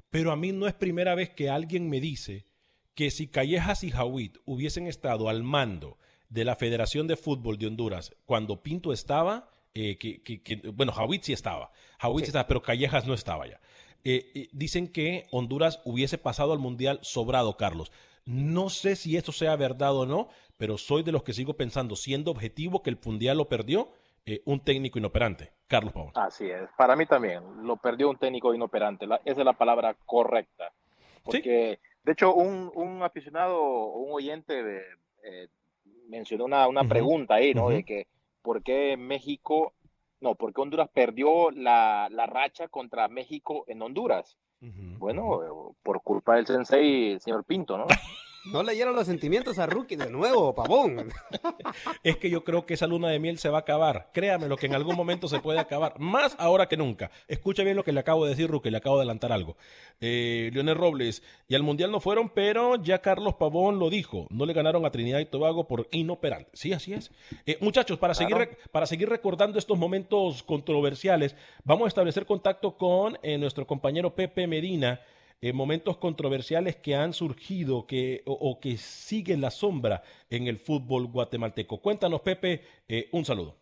Pero a mí no es primera vez que alguien me dice que si Callejas y Jawit hubiesen estado al mando de la Federación de Fútbol de Honduras cuando Pinto estaba, eh, que, bueno, Jawit sí estaba, Jawit sí. estaba, pero Callejas no estaba ya. Eh, eh, dicen que Honduras hubiese pasado al Mundial sobrado, Carlos. No sé si esto sea verdad o no, pero soy de los que sigo pensando, siendo objetivo, que el Mundial lo perdió un técnico inoperante. Carlos Pavón. Así es, para mí también, lo perdió un técnico inoperante. esa es la palabra correcta. Porque, de hecho, un, un aficionado, un oyente de, mencionó una, una pregunta ahí, ¿no? De que por qué México, no, por qué Honduras perdió la, la racha contra México en Honduras. Bueno, por culpa del sensei, señor Pinto, ¿no? *laughs* No leyeron los sentimientos a Rookie de nuevo, pavón. es que yo creo que esa luna de miel se va a acabar. Créame lo que en algún momento se puede acabar. Más ahora que nunca. Escucha bien lo que le acabo de decir, Rookie. Le acabo de adelantar algo. Eh, Leonel Robles. Y al Mundial no fueron, pero ya Carlos Pavón lo dijo. No le ganaron a Trinidad y Tobago por inoperante. Sí, así es. Eh, muchachos, para, seguir, para seguir recordando estos momentos controversiales, vamos a establecer contacto con eh, nuestro compañero Pepe Medina eh, momentos controversiales que han surgido que, o, que siguen la sombra en el fútbol guatemalteco. Cuéntanos, Pepe, eh, un saludo.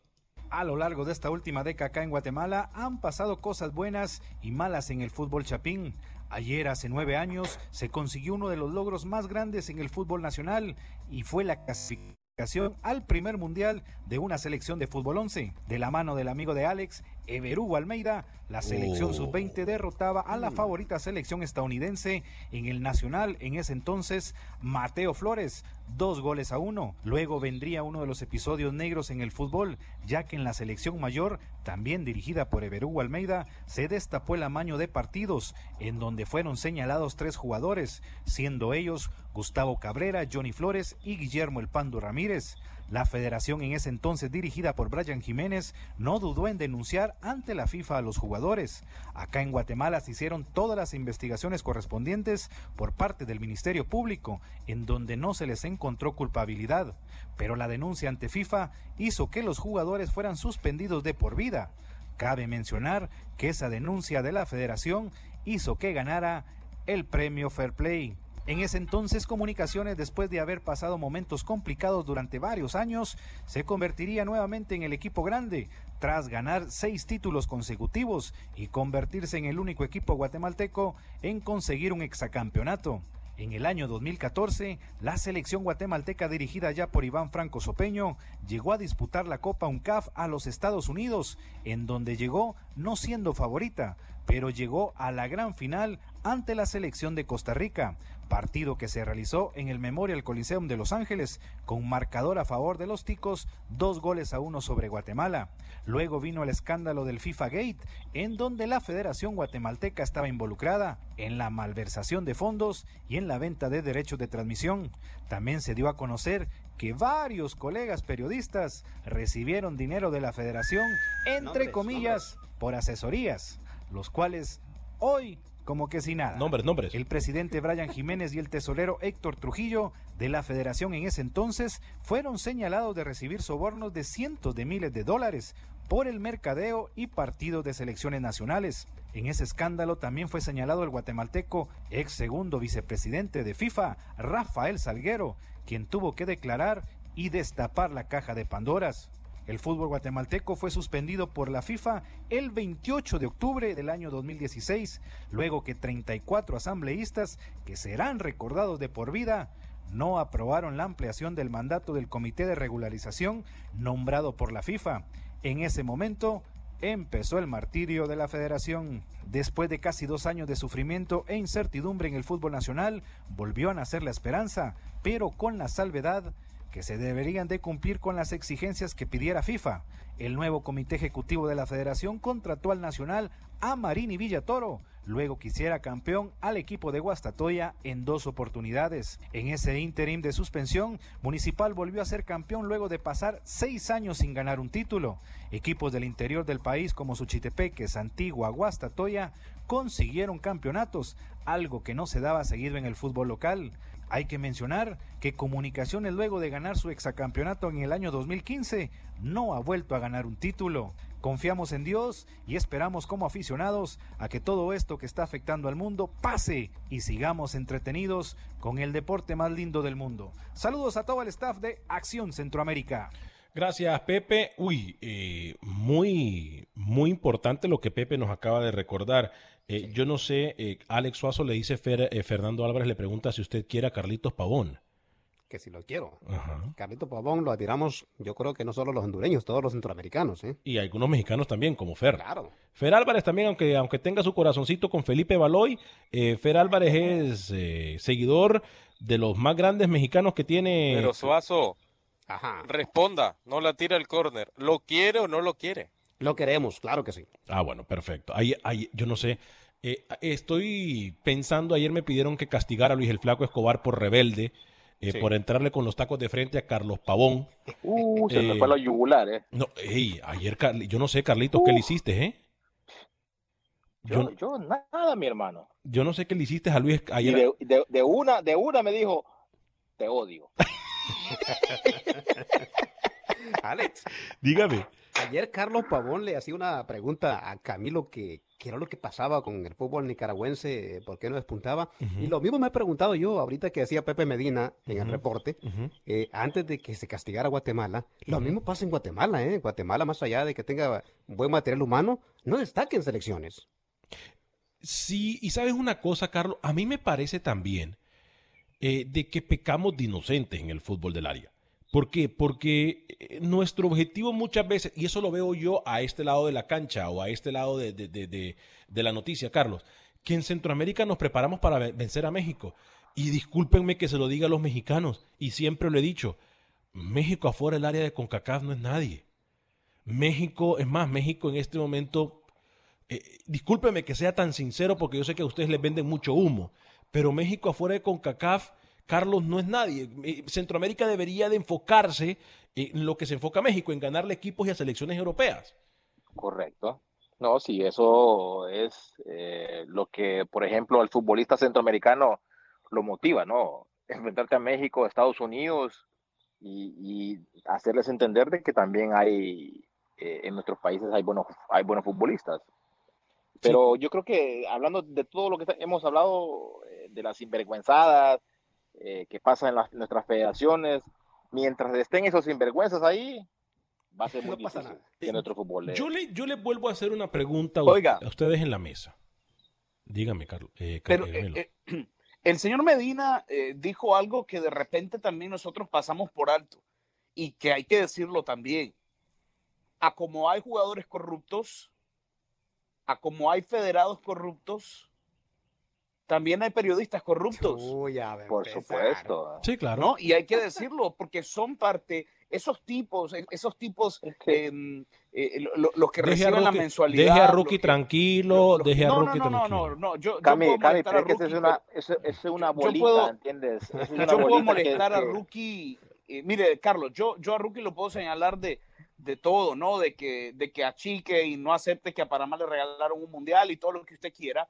A lo largo de esta última década acá en Guatemala han pasado cosas buenas y malas en el fútbol chapín. Ayer, hace nueve años, se consiguió uno de los logros más grandes en el fútbol nacional y fue la clasificación al primer mundial de una selección de fútbol 11. De la mano del amigo de Alex, Everú Almeida, la selección oh. sub-20 derrotaba a la mm. favorita selección estadounidense en el Nacional en ese entonces, Mateo Flores, dos goles a uno. Luego vendría uno de los episodios negros en el fútbol, ya que en la selección mayor, también dirigida por Everú Almeida, se destapó el amaño de partidos, en donde fueron señalados tres jugadores, siendo ellos Gustavo Cabrera, Johnny Flores y Guillermo El Pando Ramírez. La federación en ese entonces dirigida por Brian Jiménez no dudó en denunciar ante la FIFA a los jugadores. Acá en Guatemala se hicieron todas las investigaciones correspondientes por parte del Ministerio Público, en donde no se les encontró culpabilidad. Pero la denuncia ante FIFA hizo que los jugadores fueran suspendidos de por vida. Cabe mencionar que esa denuncia de la federación hizo que ganara el premio Fair Play. En ese entonces, Comunicaciones, después de haber pasado momentos complicados durante varios años, se convertiría nuevamente en el equipo grande, tras ganar seis títulos consecutivos y convertirse en el único equipo guatemalteco en conseguir un exacampeonato. En el año 2014, la selección guatemalteca dirigida ya por Iván Franco Sopeño llegó a disputar la Copa UNCAF a los Estados Unidos, en donde llegó no siendo favorita, pero llegó a la gran final ante la selección de Costa Rica, partido que se realizó en el Memorial Coliseum de Los Ángeles, con marcador a favor de los ticos, dos goles a uno sobre Guatemala. Luego vino el escándalo del FIFA Gate, en donde la Federación Guatemalteca estaba involucrada en la malversación de fondos y en la venta de derechos de transmisión. También se dio a conocer que varios colegas periodistas recibieron dinero de la Federación, entre comillas, por asesorías, los cuales hoy como que sin nada. Nombres, nombres. El presidente Brian Jiménez y el tesorero Héctor Trujillo de la federación en ese entonces fueron señalados de recibir sobornos de cientos de miles de dólares por el mercadeo y partidos de selecciones nacionales. En ese escándalo también fue señalado el guatemalteco, ex segundo vicepresidente de FIFA, Rafael Salguero, quien tuvo que declarar y destapar la caja de Pandoras. El fútbol guatemalteco fue suspendido por la FIFA el 28 de octubre del año 2016, luego que 34 asambleístas, que serán recordados de por vida, no aprobaron la ampliación del mandato del Comité de Regularización nombrado por la FIFA. En ese momento empezó el martirio de la federación. Después de casi dos años de sufrimiento e incertidumbre en el fútbol nacional, volvió a nacer la esperanza, pero con la salvedad que se deberían de cumplir con las exigencias que pidiera FIFA. El nuevo comité ejecutivo de la federación contrató al nacional a Marini Villatoro, luego quisiera campeón al equipo de Guastatoya en dos oportunidades. En ese interim de suspensión, Municipal volvió a ser campeón luego de pasar seis años sin ganar un título. Equipos del interior del país como Suchitepeques, Antigua, Guastatoya consiguieron campeonatos, algo que no se daba seguido en el fútbol local. Hay que mencionar que Comunicaciones luego de ganar su exacampeonato en el año 2015 no ha vuelto a ganar un título. Confiamos en Dios y esperamos como aficionados a que todo esto que está afectando al mundo pase y sigamos entretenidos con el deporte más lindo del mundo. Saludos a todo el staff de Acción Centroamérica. Gracias, Pepe. Uy, eh, muy, muy importante lo que Pepe nos acaba de recordar. Eh, yo no sé, eh, Alex Suazo le dice, eh, Fernando Álvarez le pregunta si usted quiere a Carlitos Pavón. Que si lo quiero. Carlitos Pavón lo atiramos, yo creo que no solo los hondureños, todos los centroamericanos. Y algunos mexicanos también, como Fer. Claro. Fer Álvarez también, aunque, aunque tenga su corazoncito con Felipe Baloy, Fer Álvarez es seguidor de los más grandes mexicanos que tiene. Pero Suazo, Ajá. responda, no la tira el córner. ¿Lo quiere o no lo quiere? Lo queremos, claro que sí. Ah, bueno, perfecto. Ahí, ahí, yo no sé. Eh, estoy pensando, ayer me pidieron que castigara a Luis el Flaco Escobar por rebelde, eh, por entrarle con los tacos de frente a Carlos Pavón. Uh, se me fue la yugular, ¿eh? No, hey, ayer, yo no sé, Carlitos, ¿qué le hiciste, eh? Yo, yo, nada, mi hermano. Yo no sé qué le hiciste a Luis ayer. de, de, una, de una me dijo, te odio. *laughs* Alex. Dígame. Ayer Carlos Pavón le hacía una pregunta a Camilo que, que, era lo que pasaba con el fútbol nicaragüense, por qué no despuntaba. Y lo mismo me he preguntado yo ahorita que hacía Pepe Medina en el reporte, eh, antes de que se castigara a Guatemala. Lo mismo pasa en Guatemala, ¿eh? Guatemala, más allá de que tenga buen material humano, no destaca en selecciones. Sí, y sabes una cosa, Carlos, a mí me parece también eh, de que pecamos de inocentes en el fútbol del área. ¿Por qué? Porque eh, nuestro objetivo muchas veces, y eso lo veo yo a este lado de la cancha o a este lado de, de, la noticia, Carlos, que en Centroamérica nos preparamos para vencer a México. Y discúlpenme que se lo diga a los mexicanos, y siempre lo he dicho, México afuera del área de CONCACAF no es nadie. México, es más, México en este momento, eh, discúlpenme que sea tan sincero porque yo sé que a ustedes les venden mucho humo, pero México afuera de CONCACAF Carlos no es nadie. Eh, Centroamérica debería de enfocarse en lo que se enfoca México, en ganarle equipos y a selecciones europeas. Correcto. No, sí, eso es eh, lo que, por ejemplo, al futbolista centroamericano lo motiva, ¿no? Enfrentarte a México, Estados Unidos y, hacerles entender de que también hay, eh, en nuestros países hay buenos, hay buenos futbolistas. Pero yo creo que hablando de todo lo que hemos hablado, de las sinvergüenzadas, eh, que pasa en las, nuestras federaciones, mientras estén esos sinvergüenzas ahí, va a ser *laughs* muy difícil en nuestro fútbol. Yo le, yo le vuelvo a hacer una pregunta a ustedes en la mesa. Dígame, Carlos. Eh, Pero, eh, *clears throat* el señor Medina dijo algo que de repente también nosotros pasamos por alto y que hay que decirlo también. A como hay jugadores corruptos, a como hay federados corruptos, también hay periodistas corruptos. Por supuesto. Sí, claro. ¿no? Y hay que decirlo, porque son parte, esos tipos, e, esos tipos, em, eh, los que reciben la mensualidad. Deje a Rookie tranquilo, deje a Rookie tranquilo. No, no, no, yo, Cami, yo puedo molestar a Rookie. Es una, es, es una bolita, yo puedo, ¿entiendes? yo puedo molestar a Rookie. Eh, mire, Carlos, yo, yo a Rookie lo puedo señalar de, de todo, ¿no? De que, de que achique y no acepte que a Panamá le regalaron un mundial y todo lo que usted quiera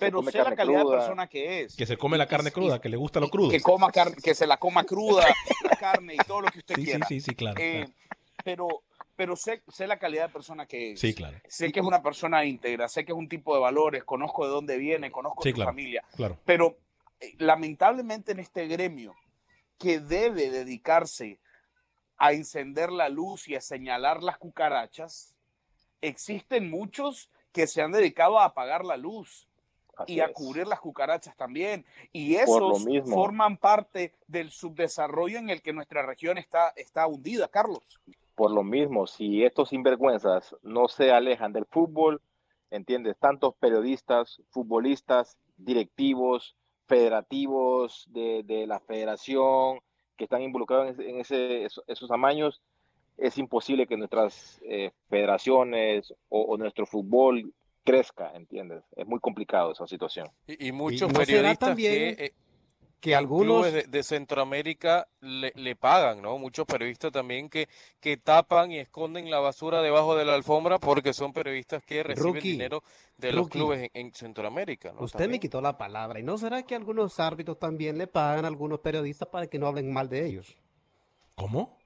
pero sé la calidad de persona que es. Que se come la carne cruda, que le gusta lo crudo. Que, coma que se la coma cruda, *laughs* la carne y todo lo que usted quiera. Sí, sí, sí, claro. Eh, pero pero sé, sé la calidad de persona que es. Sí, claro. Sé que es una persona íntegra, sé que es un tipo de valores, conozco de dónde viene, conozco su familia. Claro. Pero eh, lamentablemente en este gremio que debe dedicarse a encender la luz y a señalar las cucarachas, existen muchos que se han dedicado a apagar la luz y a cubrir las cucarachas también. Y esos forman parte del subdesarrollo en el que nuestra región está, está hundida, Carlos. Por lo mismo, si estos sinvergüenzas no se alejan del fútbol, ¿entiendes? Tantos periodistas, futbolistas, directivos, federativos de, la federación que están involucrados en, ese, esos, amaños, es imposible que nuestras eh, federaciones o, nuestro fútbol crezca, ¿entiendes? Es muy complicado esa situación. Y, muchos periodistas también... que... Eh, que algunos de, Centroamérica le, pagan, ¿no? Muchos periodistas también que, que tapan y esconden la basura debajo de la alfombra porque son periodistas que reciben dinero de los clubes en, Centroamérica. ¿no? Usted me quitó la palabra. ¿Y no será que algunos árbitros también le pagan a algunos periodistas para que no hablen mal de ellos? ¿Cómo?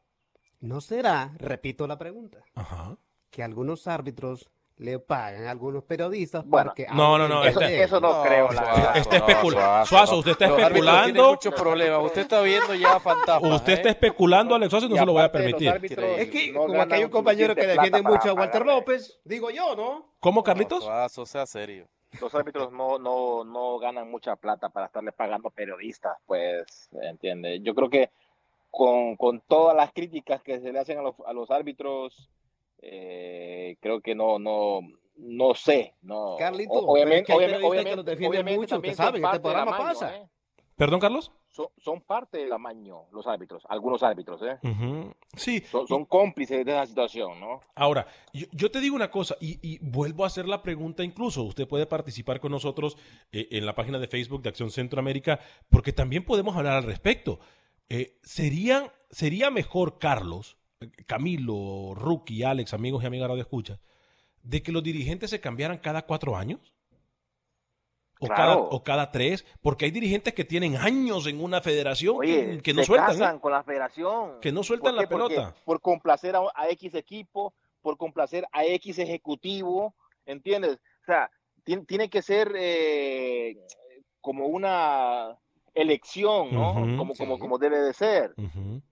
¿No será, repito la pregunta, Ajá. que algunos árbitros le pagan a algunos periodistas bueno, para No, no, no. Eso, este, eso no, creo. La está especulando. Suazo, usted está especulando. muchos problemas. Usted está viendo ya *laughs* fantasmas. Usted está ¿eh? especulando, Alex Suazo, y no se lo voy a permitir. Es que como aquí hay un compañero que defiende mucho a Walter López, digo yo, ¿no? ¿Cómo, Carlitos? Suazo, sea serio. Los árbitros no, no, no ganan mucha plata para estarle pagando a periodistas, pues, ¿entiende? Yo creo que con, con todas las críticas que se le hacen a los, a los árbitros, eh, creo que no, no, no sé, no. Carlito, obviamente, obviamente, que los defienden mucho, usted sabe, este programa pasa. ¿eh? ¿Perdón, Carlos? Son, parte del amaño los árbitros, algunos árbitros, ¿eh? Sí. Son, cómplices de esa situación, ¿no? Ahora, yo, te digo una cosa, y, vuelvo a hacer la pregunta incluso, usted puede participar con nosotros eh, en la página de Facebook de Acción Centroamérica, porque también podemos hablar al respecto. Eh, ¿sería, ¿Sería mejor, Carlos, Camilo, Rookie, Alex, amigos y amigas Radio Escucha, de que los dirigentes se cambiaran cada cuatro años? O, cada, o cada tres, porque hay dirigentes que tienen años en una federación que, no sueltan. ¿eh? con la federación. Que no sueltan la pelota. por complacer a, X equipo, por complacer a X ejecutivo, ¿entiendes? O sea, tiene, que ser eh, como una elección, ¿no? como, como, como debe de ser.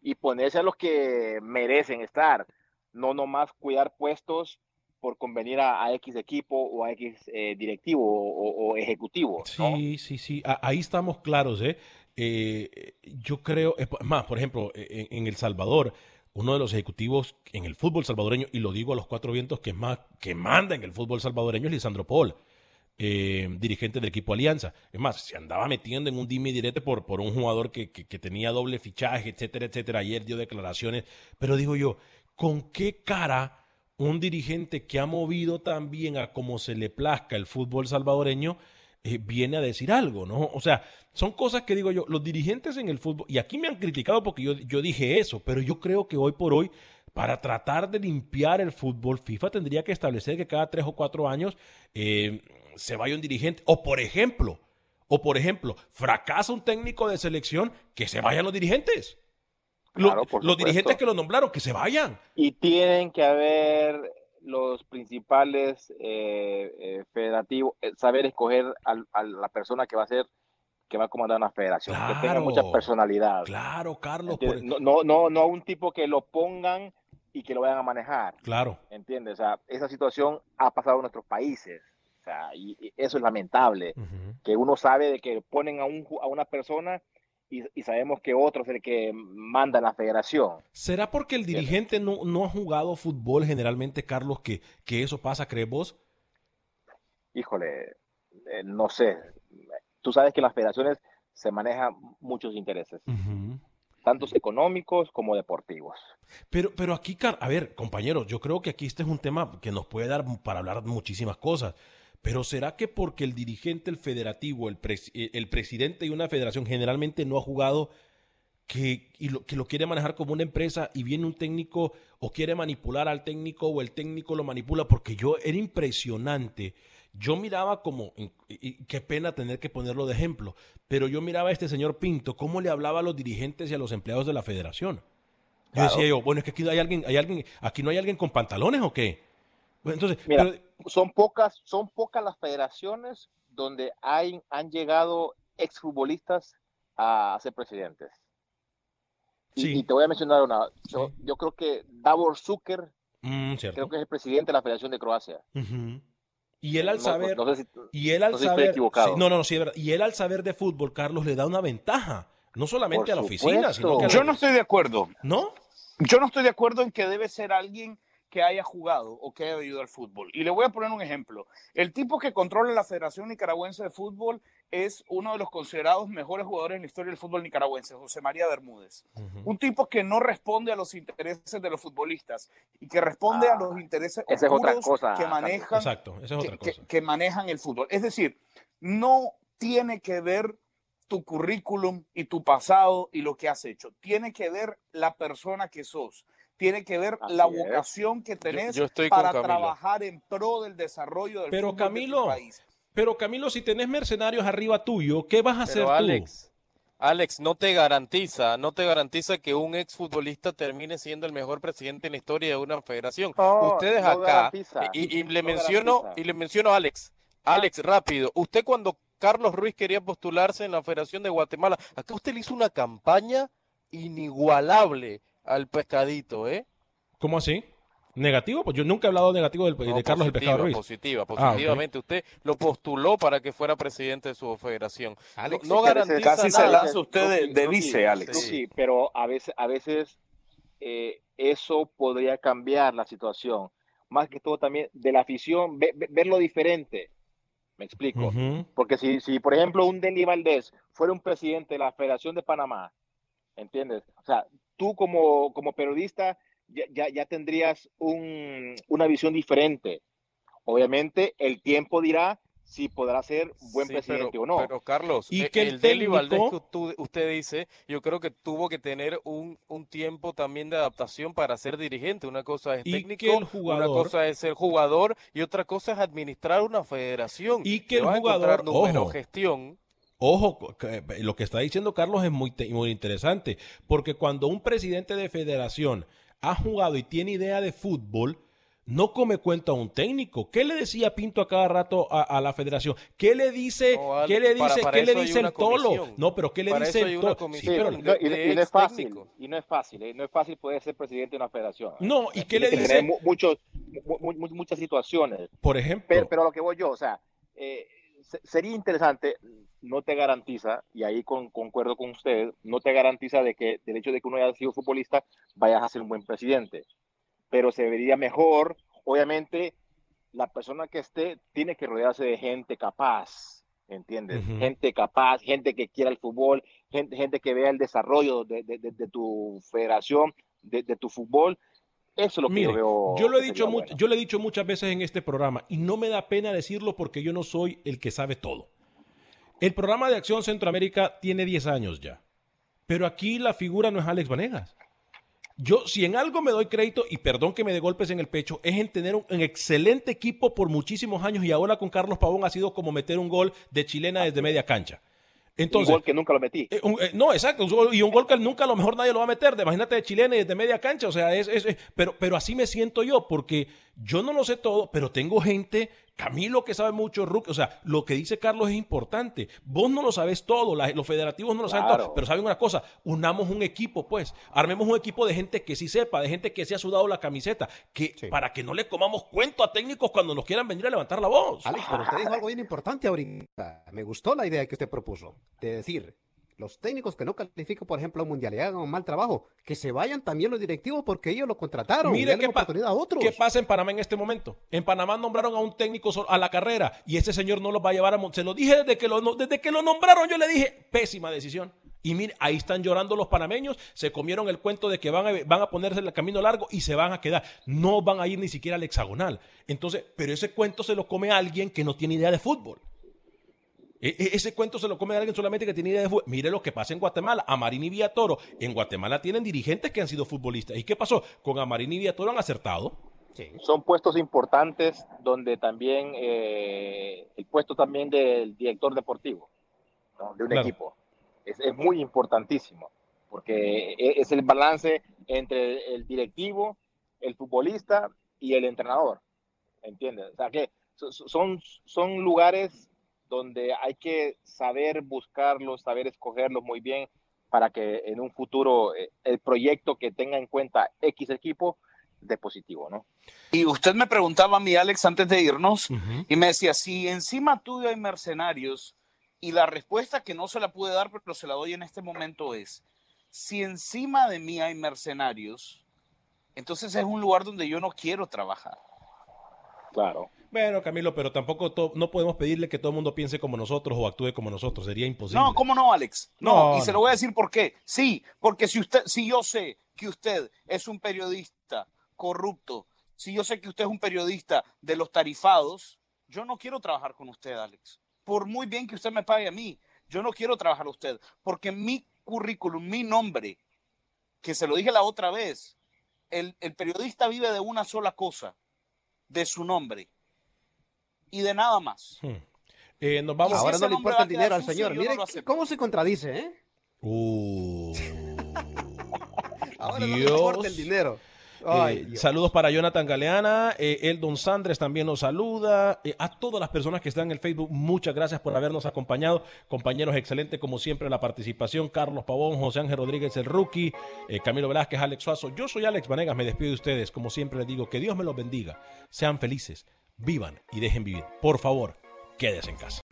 Y ponerse a los que merecen estar. No nomás cuidar puestos por convenir a, X equipo o a X eh, directivo o, ejecutivo. Sí, sí, sí, ahí estamos claros, ¿eh? ¿eh? yo creo, más, por ejemplo, e, e, en, El Salvador, uno de los ejecutivos en el fútbol salvadoreño, y lo digo a los cuatro vientos que más que manda en el fútbol salvadoreño, es Lisandro Paul. Eh, dirigente del equipo Alianza. Es más, se andaba metiendo en un dime directo por, por un jugador que, que, tenía doble fichaje, etcétera, etcétera. Ayer dio declaraciones. Pero digo yo, ¿con qué cara un dirigente que ha movido también a como se le plazca el fútbol salvadoreño eh, viene a decir algo, ¿no? O sea, son cosas que digo yo, los dirigentes en el fútbol, y aquí me han criticado porque yo, yo dije eso, pero yo creo que hoy por hoy, para tratar de limpiar el fútbol, FIFA tendría que establecer que cada tres o cuatro años eh, se vaya un dirigente, o por ejemplo, o por ejemplo, fracasa un técnico de selección, que se vayan los dirigentes los dirigentes que lo nombraron, que se vayan. Y tienen que haber los principales eh, eh, federativos, eh, saber escoger a, la persona que va a ser que va a comandar una federación, que tenga mucha personalidad. Claro, Carlos. No, no, no, no un tipo que lo pongan y que lo vayan a manejar. Claro. ¿Entiendes? O sea, esa situación ha pasado en nuestros países. Sea, y, eso es lamentable. Que uno sabe de que ponen a, un, a una persona y, sabemos que otro es el que manda la federación. ¿Será porque el dirigente no, no ha jugado fútbol generalmente, Carlos, que, que eso pasa, crees vos? Híjole, eh, no sé. Tú sabes que en las federaciones se manejan muchos intereses. tantos económicos como deportivos. Pero, pero aquí, a ver, compañeros, yo creo que aquí este es un tema que nos puede dar para hablar muchísimas cosas. Pero ¿será que porque el dirigente, el federativo, el, eh, el presidente de una federación generalmente no ha jugado que, y lo, que lo quiere manejar como una empresa y viene un técnico o quiere manipular al técnico o el técnico lo manipula? Porque yo era impresionante. Yo miraba como, y, qué pena tener que ponerlo de ejemplo, pero yo miraba a este señor Pinto, cómo le hablaba a los dirigentes y a los empleados de la federación. Yo decía yo, bueno, es que aquí hay alguien, hay alguien, aquí no hay alguien con pantalones o qué. Entonces, son pocas, son pocas las federaciones donde hay, han llegado exfutbolistas a ser presidentes. Y, te voy a mencionar una. Yo, creo que Davor Zucker, mm, creo que es el presidente de la Federación de Croacia. Y él al saber, y él al saber, no, no, sí, y él al saber de fútbol, Carlos, le da una ventaja, no solamente a la oficina, sino que Yo no estoy de acuerdo. ¿No? Yo no estoy de acuerdo en que debe ser alguien que haya jugado o que haya vivido al fútbol. Y le voy a poner un ejemplo. El tipo que controla la Federación Nicaragüense de Fútbol es uno de los considerados mejores jugadores en la historia del fútbol nicaragüense, José María Bermúdez. Un tipo que no responde a los intereses de los futbolistas y que responde a Ah, los intereses esa es otra cosa, que manejan Exacto, esa es otra que- cosa. que manejan el fútbol. Es decir, no tiene que ver tu currículum y tu pasado y lo que has hecho. Tiene que ver la persona que sos. Tiene que ver Así la es. vocación que tenés yo estoy con para trabajar en pro del desarrollo del Pero fútbol de tu Camilo, país. pero Camilo, si tenés mercenarios arriba tuyo, ¿qué vas a hacer Pero tú? Alex, Alex, no te garantiza, no te garantiza que un exfutbolista termine siendo el mejor presidente en la historia de una federación. No, Ustedes no acá, y, y le no menciono, garantiza. y le menciono a Alex, Alex, rápido, usted cuando Carlos Ruiz quería postularse en la Federación de Guatemala, acá usted le hizo una campaña inigualable al pescadito, ¿eh? ¿Cómo así? ¿Negativo? Pues yo nunca he hablado negativo del, No, de Carlos el Pescado Ruiz. Positiva, Ah, positivamente. Usted lo postuló para que fuera presidente de su federación. Alex, no, garantiza Casi se lanza usted de, de vice, Alex. Sí, pero a veces, a veces eh, eso podría cambiar la situación. Más que todo también de la afición, ve- ve- verlo diferente. Me explico. Porque si, si, por ejemplo, un Deli Valdés fuera un presidente de la Federación de Panamá, ¿entiendes? O sea, tú como, como periodista ya, ya, ya tendrías un, una visión diferente. Obviamente, el tiempo dirá si podrá ser buen Sí, presidente pero, o no. Pero Carlos, Y eh, que el el Deli Valdés que tú- usted dice, yo creo que tuvo que tener un, un tiempo también de adaptación para ser dirigente. Una cosa es Y técnico, que el una cosa es ser jugador y otra cosa es administrar una federación. Y que el jugador- número, ojo. gestión. Ojo, que- lo que está diciendo Carlos es muy, muy interesante, porque cuando un presidente de federación ha jugado y tiene idea de fútbol, no come cuenta a un técnico. ¿Qué le decía Pinto a cada rato a, a la federación? ¿Qué le dice, No, Alex, ¿qué le dice, para ¿qué le dice el tolo? comisión. No, pero ¿qué le Para dice el tolo? Sí, pero no, y, de y no es fácil, y no es fácil, ¿eh? no es fácil poder ser presidente de una federación. No, ¿y qué le dice? muchos, mu- mu- muchas situaciones. Por ejemplo, Pero, lo que voy yo, o sea, eh, se- sería interesante, no te garantiza, y ahí con- concuerdo con usted, no te garantiza de que del hecho de que uno haya sido futbolista vayas a ser un buen presidente. Pero se vería mejor, obviamente, la persona que esté tiene que rodearse de gente capaz, ¿entiendes? Gente capaz, gente que quiera el fútbol, gente, gente que vea el desarrollo de, de- de- de tu federación, de, de tu fútbol. Eso es lo que yo veo. yo lo he dicho bueno. yo lo he dicho muchas veces en este programa y no me da pena decirlo porque yo no soy el que sabe todo. El programa de Acción Centroamérica tiene 10 años ya. Pero aquí la figura no es Alex Vanegas. Yo, si en algo me doy crédito, y perdón que me dé golpes en el pecho, es en tener un, un excelente equipo por muchísimos años y ahora con Carlos Pavón ha sido como meter un gol de chilena desde media cancha. Entonces, un gol que nunca lo metí. eh, un- eh, no, exacto. un Y un gol que nunca a lo mejor nadie lo va a meter. de- Imagínate de chilena y desde media cancha. O sea, es, es- es- pero, pero así me siento yo, porque yo no lo sé todo, pero tengo gente, Camilo que sabe mucho, Ruck, o sea, lo que dice Carlos es importante. Vos no lo sabes todo, la- los federativos no lo saben todo, pero saben una cosa, unamos un equipo, pues, armemos un equipo de gente que sí sepa, de gente que se ha sudado la camiseta, que para que no le comamos cuento a técnicos cuando nos quieran venir a levantar la voz. Alex, pero usted dijo algo bien importante ahorita. Me gustó la idea que usted propuso. De decir, los técnicos que no califican, por ejemplo, a un mundial y hagan un mal trabajo, que se vayan también los directivos porque ellos lo contrataron. y Mire qué, pa- a otros. qué pasa en Panamá en este momento. En Panamá nombraron a un técnico a la carrera y ese señor no los va a llevar a... Se lo dije desde que lo, no- desde que lo nombraron, yo le dije, pésima decisión. Y mire, ahí están llorando los panameños, se comieron el cuento de que van a, van a ponerse el camino largo y se van a quedar. No van a ir ni siquiera al hexagonal. Entonces, pero ese cuento se lo come alguien que no tiene idea de fútbol. E- e- ese cuento se lo come alguien solamente que tiene idea de fútbol. Mire lo que pasa en Guatemala. Amarín y Villatoro. En Guatemala tienen dirigentes que han sido futbolistas. ¿Y qué pasó? Con Amarín y Villatoro han acertado. Son puestos importantes donde también eh, el puesto también del director deportivo ¿no? de un Claro. equipo es, es muy importantísimo porque e- es el balance entre el directivo, el futbolista y el entrenador. ¿Entiendes? O sea que so- so- son, son lugares donde hay que saber buscarlos, saber escogerlos muy bien para que en un futuro eh, el proyecto que tenga en cuenta X equipo de positivo, ¿no? Y usted me preguntaba a mí, Alex, antes de irnos, y me decía, si encima tuyo hay mercenarios, y la respuesta que no se la pude dar, pero se la doy en este momento es, si encima de mí hay mercenarios, Entonces es un lugar donde yo no quiero trabajar. Claro. Bueno, Camilo, pero tampoco no podemos pedirle que todo el mundo piense como nosotros o actúe como nosotros. Sería imposible. No, ¿cómo no, Alex? No, y se lo voy a decir por qué. Sí, porque si usted, si yo sé que usted es un periodista corrupto, si yo sé que usted es un periodista de los tarifados, yo no quiero trabajar con usted, Alex. Por muy bien que usted me pague a mí, yo no quiero trabajar a usted, porque mi currículum, mi nombre, que se lo dije la otra vez, el, el periodista vive de una sola cosa, de su nombre y de nada más. Hmm. Eh, nos vamos. *laughs* Ahora no le importa el dinero al señor. Mire cómo se contradice, ¿eh? Uh. Ahora no le importa el dinero. Eh, saludos para Jonathan Galeana, eh, el Don Sandres también nos saluda, a todas las personas que están en el Facebook, muchas gracias por habernos acompañado, compañeros, excelente como siempre la participación, Carlos Pavón, José Ángel Rodríguez, el rookie, Camilo Velázquez, Alex Suazo, yo soy Alex Vanegas, me despido de ustedes, como siempre les digo, que Dios me los bendiga, sean felices, vivan y dejen vivir. Por favor, quédese en casa.